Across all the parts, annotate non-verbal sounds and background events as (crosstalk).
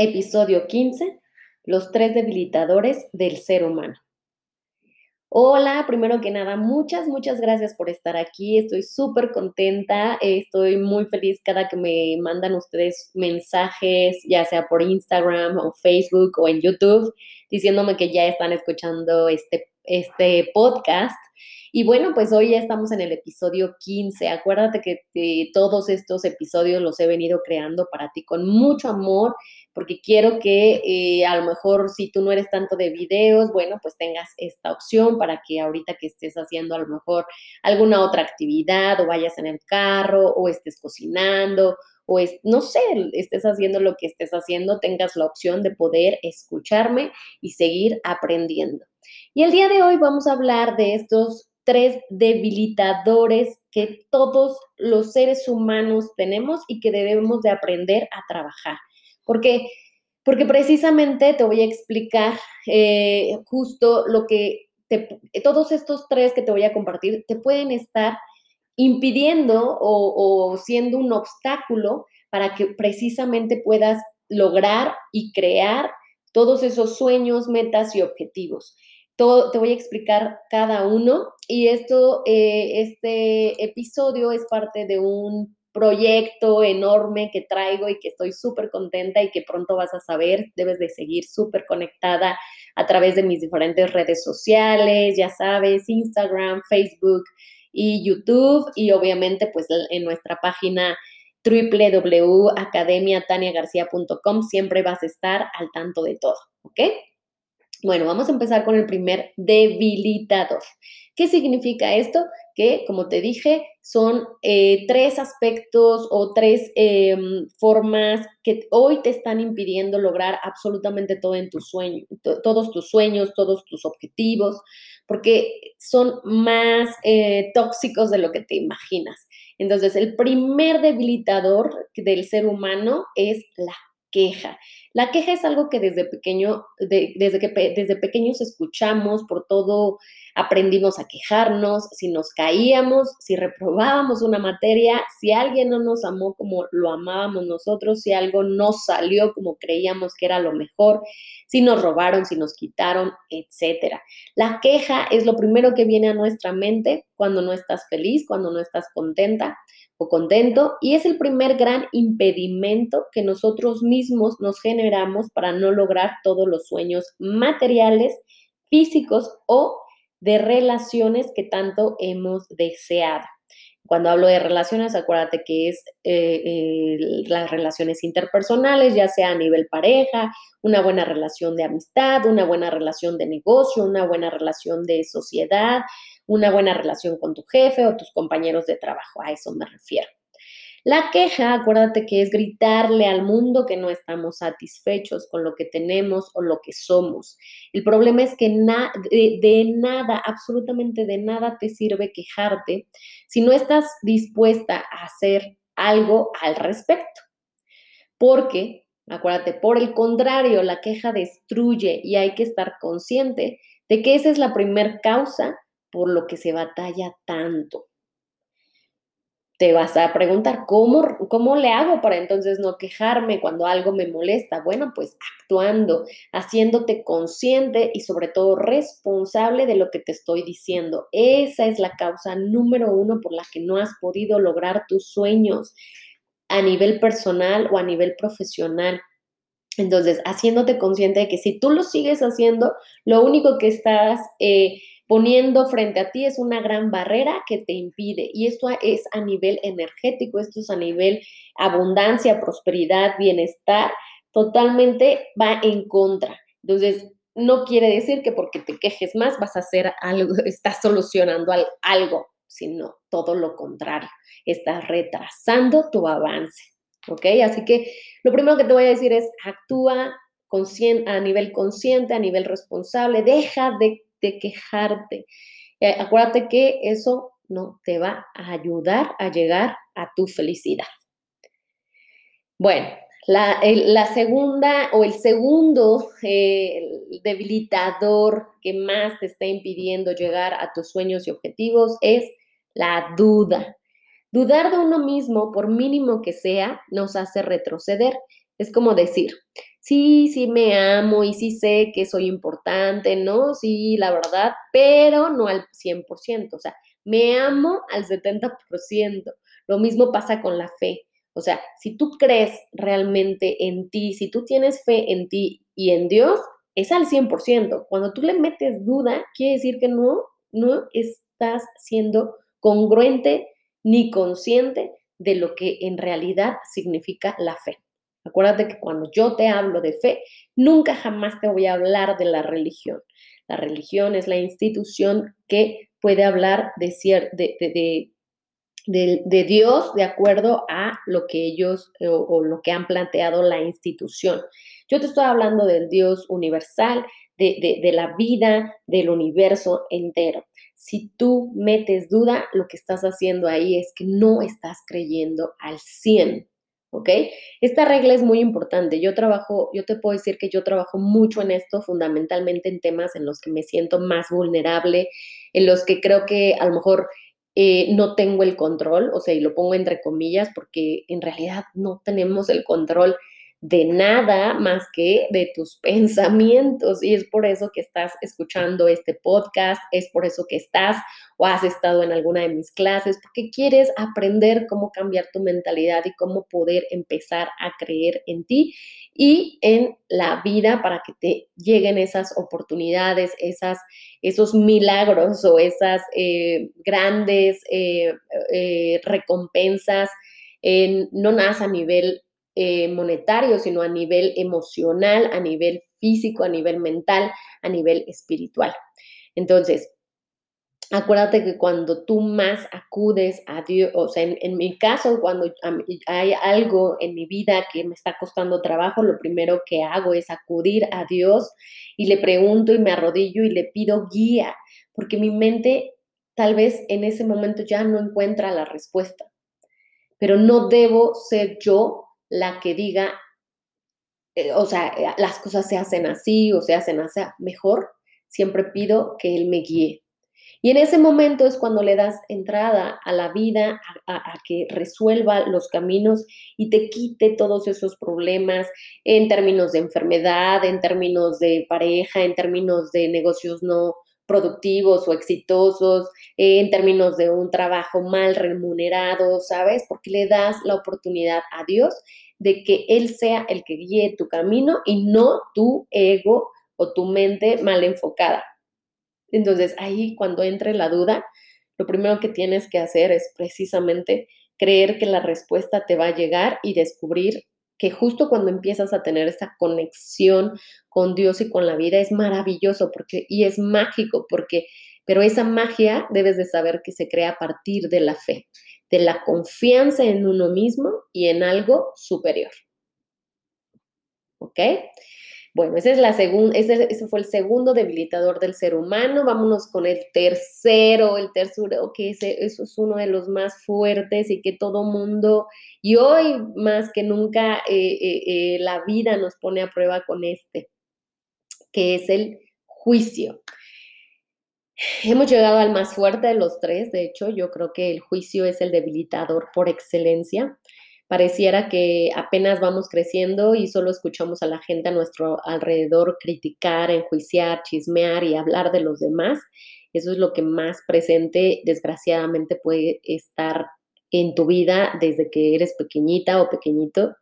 Episodio 15. Los tres debilitadores del ser humano. Hola, primero que nada, muchas, muchas gracias por estar aquí. Estoy súper contenta, estoy muy feliz cada que me mandan ustedes mensajes, ya sea por Instagram o Facebook o en YouTube, diciéndome que ya están escuchando este, este podcast. Y bueno, pues hoy ya estamos en el episodio 15. Acuérdate que eh, todos estos episodios los he venido creando para ti con mucho amor porque quiero que eh, a lo mejor si tú no eres tanto de videos, bueno, pues tengas esta opción para que ahorita que estés haciendo a lo mejor alguna otra actividad o vayas en el carro o estés cocinando o es, no sé, estés haciendo lo que estés haciendo, tengas la opción de poder escucharme y seguir aprendiendo. Y el día de hoy vamos a hablar de estos tres debilitadores que todos los seres humanos tenemos y que debemos de aprender a trabajar. Porque, porque precisamente te voy a explicar eh, justo lo que todos estos tres que te voy a compartir te pueden estar impidiendo o, siendo un obstáculo para que precisamente puedas lograr y crear todos esos sueños, metas y objetivos. Te voy a explicar cada uno y esto, eh, este episodio es parte de un proyecto enorme que traigo y que estoy súper contenta y que pronto vas a saber. Debes de seguir súper conectada a través de mis diferentes redes sociales, ya sabes, Instagram, Facebook y YouTube y obviamente pues en nuestra página www.academiataniagarcia.com siempre vas a estar al tanto de todo, ¿ok? Bueno, vamos a empezar con el primer debilitador. ¿Qué significa esto? Que, como te dije, son eh, tres aspectos o tres em, formas que hoy te están impidiendo lograr absolutamente todo en todos tus sueños, todos tus objetivos, porque son más eh, tóxicos de lo que te imaginas. Entonces, el primer debilitador del ser humano es la queja. La queja es algo que desde pequeño, desde que desde pequeños escuchamos, por todo aprendimos a quejarnos, si nos caíamos, si reprobábamos una materia, si alguien no nos amó como lo amábamos nosotros, si algo no salió como creíamos que era lo mejor, si nos robaron, si nos quitaron, etcétera. La queja es lo primero que viene a nuestra mente cuando no estás feliz, cuando no estás contenta o contento y es el primer gran impedimento que nosotros mismos nos generamos para no lograr todos los sueños materiales, físicos o de relaciones que tanto hemos deseado. Cuando hablo de relaciones, acuérdate que es eh, las relaciones interpersonales, ya sea a nivel pareja, una buena relación de amistad, una buena relación de negocio, una buena relación de sociedad, una buena relación con tu jefe o tus compañeros de trabajo. A eso me refiero. La queja, acuérdate que es gritarle al mundo que no estamos satisfechos con lo que tenemos o lo que somos. El problema es que de, nada, absolutamente de nada te sirve quejarte si no estás dispuesta a hacer algo al respecto. Porque, acuérdate, por el contrario, la queja destruye y hay que estar consciente de que esa es la primer causa por lo que se batalla tanto. Te vas a preguntar, ¿cómo, ¿cómo le hago para entonces no quejarme cuando algo me molesta? Bueno, pues actuando, haciéndote consciente y sobre todo responsable de lo que te estoy diciendo. Esa es la causa número uno por la que no has podido lograr tus sueños a nivel personal o a nivel profesional. Entonces, haciéndote consciente de que si tú lo sigues haciendo, lo único que estás... Eh, poniendo frente a ti es una gran barrera que te impide. Y esto es a nivel energético, esto es a nivel abundancia, prosperidad, bienestar, totalmente va en contra. Entonces, no quiere decir que porque te quejes más vas a hacer algo, (laughs) estás solucionando algo, sino todo lo contrario, estás retrasando tu avance. ¿Ok? Así que lo primero que te voy a decir es actúa a nivel consciente, a nivel responsable, deja de, quejarte. Acuérdate que eso no te va a ayudar a llegar a tu felicidad. Bueno, la, segunda o el segundo eh, debilitador que más te está impidiendo llegar a tus sueños y objetivos es la duda. Dudar de uno mismo, por mínimo que sea, nos hace retroceder. Es como decir, sí, sí me amo y sí sé que soy importante, ¿no? Sí, la verdad, pero no al 100%. O sea, me amo al 70%. Lo mismo pasa con la fe. O sea, si tú crees realmente en ti, si tú tienes fe en ti y en Dios, es al 100%. Cuando tú le metes duda, quiere decir que no, no estás siendo congruente ni consciente de lo que en realidad significa la fe. Acuérdate que cuando yo te hablo de fe, nunca jamás te voy a hablar de la religión. La religión es la institución que puede hablar de, de, de, de Dios de acuerdo a lo que ellos o, o, lo que han planteado la institución. Yo te estoy hablando del Dios universal, de, la vida, del universo entero. Si tú metes duda, lo que estás haciendo ahí es que no estás creyendo al 100. ¿ok? Esta regla es muy importante. Yo trabajo, yo te puedo decir que yo trabajo mucho en esto, fundamentalmente en temas en los que me siento más vulnerable, en los que creo que a lo mejor eh, no tengo el control, o sea, y lo pongo entre comillas porque en realidad no tenemos el control de nada más que de tus (laughs) pensamientos. Y es por eso que estás escuchando este podcast, es por eso que estás o has estado en alguna de mis clases, porque quieres aprender cómo cambiar tu mentalidad y cómo poder empezar a creer en ti y en la vida para que te lleguen esas oportunidades, esas, esos milagros o esas eh, grandes eh, eh, recompensas. no nada a nivel eh, monetario, sino a nivel emocional, a nivel físico, a nivel mental, a nivel espiritual. Entonces, acuérdate que cuando tú más acudes a Dios, o sea, en, mi caso, cuando hay algo en mi vida que me está costando trabajo, lo primero que hago es acudir a Dios y le pregunto y me arrodillo y le pido guía, porque mi mente tal vez en ese momento ya no encuentra la respuesta, pero no debo ser yo la que diga, eh, o sea, eh, las cosas se hacen así o se hacen así, mejor siempre pido que Él me guíe. Y en ese momento es cuando le das entrada a la vida, a, que resuelva los caminos y te quite todos esos problemas en términos de enfermedad, en términos de pareja, en términos de negocios no productivos o exitosos, en términos de un trabajo mal remunerado, ¿sabes? Porque le das la oportunidad a Dios de que Él sea el que guíe tu camino y no tu ego o tu mente mal enfocada. Entonces, ahí cuando entre la duda, lo primero que tienes que hacer es precisamente creer que la respuesta te va a llegar y descubrir que justo cuando empiezas a tener esa conexión con Dios y con la vida es maravilloso porque y es mágico porque pero esa magia debes de saber que se crea a partir de la fe de la confianza en uno mismo y en algo superior. ¿Ok? Bueno, ese, es la ese, fue el segundo debilitador del ser humano. Vámonos con el tercero. El tercero, que ese, eso es uno de los más fuertes y que todo mundo, y hoy más que nunca, eh, eh, eh, la vida nos pone a prueba con este, que es el juicio. Hemos llegado al más fuerte de los tres, de hecho, yo creo que el juicio es el debilitador por excelencia. Pareciera que apenas vamos creciendo y solo escuchamos a la gente a nuestro alrededor criticar, enjuiciar, chismear y hablar de los demás. Eso es lo que más presente, desgraciadamente, puede estar en tu vida desde que eres pequeñita o pequeñito.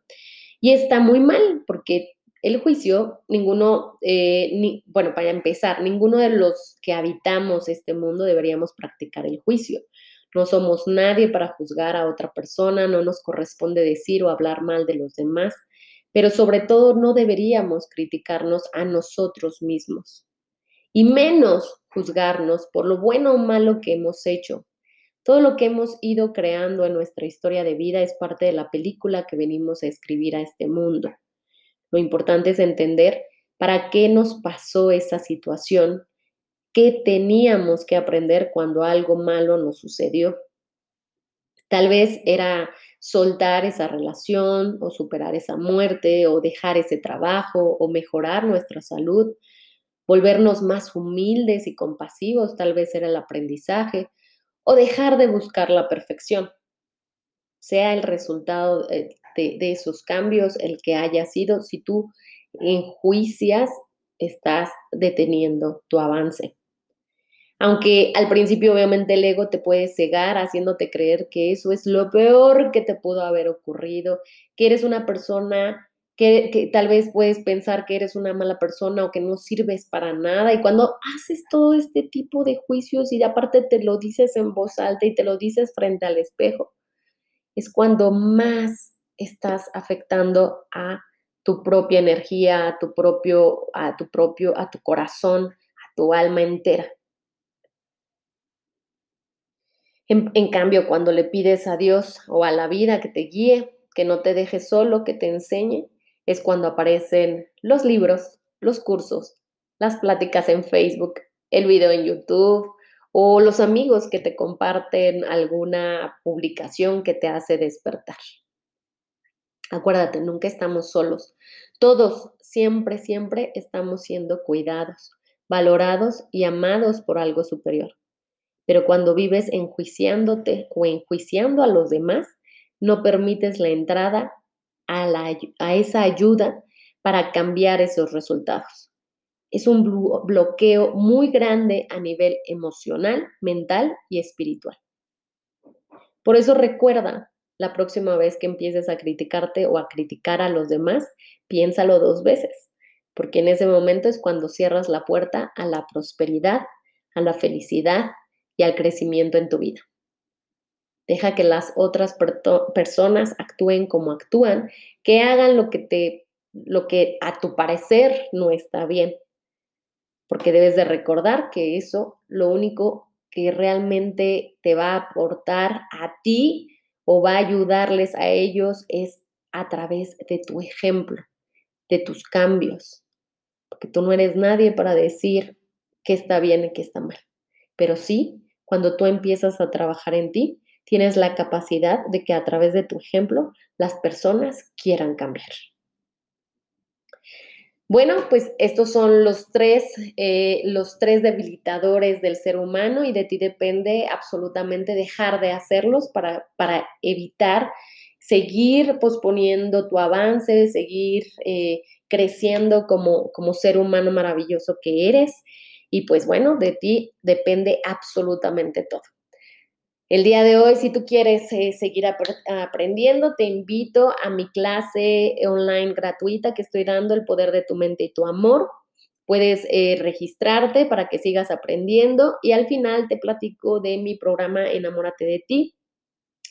Y está muy mal porque el juicio, ninguno, eh, ni, bueno, para empezar, ninguno de los que habitamos este mundo deberíamos practicar el juicio. No somos nadie para juzgar a otra persona, no nos corresponde decir o hablar mal de los demás, pero sobre todo no deberíamos criticarnos a nosotros mismos y menos juzgarnos por lo bueno o malo que hemos hecho, Todo lo que hemos ido creando en nuestra historia de vida es parte de la película que venimos a escribir a este mundo. Lo importante es entender para qué nos pasó esa situación, qué teníamos que aprender cuando algo malo nos sucedió. Tal vez era soltar esa relación o superar esa muerte o dejar ese trabajo o mejorar nuestra salud, volvernos más humildes y compasivos, tal vez era el aprendizaje, o dejar de buscar la perfección. Sea el resultado de, esos cambios el que haya sido, si tú enjuicias, estás deteniendo tu avance. Aunque al principio obviamente el ego te puede cegar haciéndote creer que eso es lo peor que te pudo haber ocurrido, que eres una persona que, tal vez puedes pensar que eres una mala persona o que no sirves para nada. Y cuando haces todo este tipo de juicios y aparte te lo dices en voz alta y te lo dices frente al espejo, es cuando más estás afectando a tu propia energía, a tu propio, a tu propio, a tu corazón, a tu alma entera. En, cambio, cuando le pides a Dios o a la vida que te guíe, que no te deje solo, que te enseñe, es cuando aparecen los libros, los cursos, las pláticas en Facebook, el video en YouTube o los amigos que te comparten alguna publicación que te hace despertar. Acuérdate, nunca estamos solos. Todos, siempre, siempre estamos siendo cuidados, valorados y amados por algo superior. Pero cuando vives enjuiciándote o enjuiciando a los demás, no permites la entrada a, la, a esa ayuda para cambiar esos resultados. Es un bloqueo muy grande a nivel emocional, mental y espiritual. Por eso recuerda, la próxima vez que empieces a criticarte o a criticar a los demás, piénsalo dos veces, porque en ese momento es cuando cierras la puerta a la prosperidad, a la felicidad y al crecimiento en tu vida. Deja que las otras personas actúen como actúan, que hagan lo que te lo que a tu parecer no está bien. Porque debes de recordar que eso lo único que realmente te va a aportar a ti o va a ayudarles a ellos es a través de tu ejemplo, de tus cambios. Porque tú no eres nadie para decir qué está bien y qué está mal. Pero sí cuando tú empiezas a trabajar en ti, tienes la capacidad de que a través de tu ejemplo las personas quieran cambiar. Bueno, pues estos son los tres, eh, los tres debilitadores del ser humano y de ti depende absolutamente dejar de hacerlos para, para evitar seguir posponiendo tu avance, seguir eh, creciendo como, como ser humano maravilloso que eres y pues bueno, de ti depende absolutamente todo. El día de hoy, si tú quieres eh, seguir aprendiendo, te invito a mi clase online gratuita que estoy dando, El Poder de tu Mente y tu Amor. Puedes eh, registrarte para que sigas aprendiendo y al final te platico de mi programa Enamórate de ti,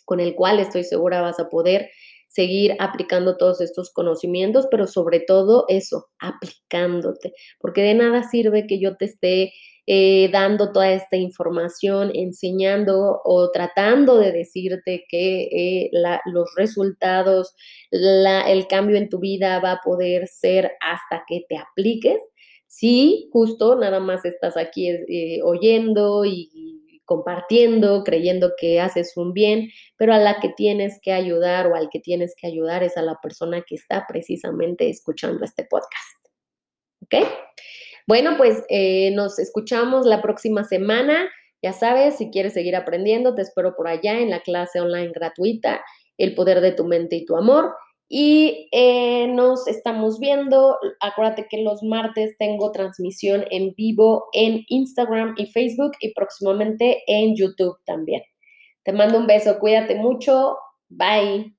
con el cual estoy segura vas a poder seguir aplicando todos estos conocimientos, pero sobre todo eso, aplicándote, porque de nada sirve que yo te esté eh, dando toda esta información, enseñando o tratando de decirte que eh, los resultados, el cambio en tu vida va a poder ser hasta que te apliques. Si justo nada más estás aquí eh, oyendo y compartiendo, creyendo que haces un bien, pero a la que tienes que ayudar o al que tienes que ayudar es a la persona que está precisamente escuchando este podcast. ¿Ok? Bueno, pues eh, nos escuchamos la próxima semana. Ya sabes, si quieres seguir aprendiendo, te espero por allá en la clase online gratuita, El poder de tu mente y tu amor. Y eh, nos estamos viendo. Acuérdate que los martes tengo transmisión en vivo en Instagram y Facebook y próximamente en YouTube también. Te mando un beso, cuídate mucho. Bye.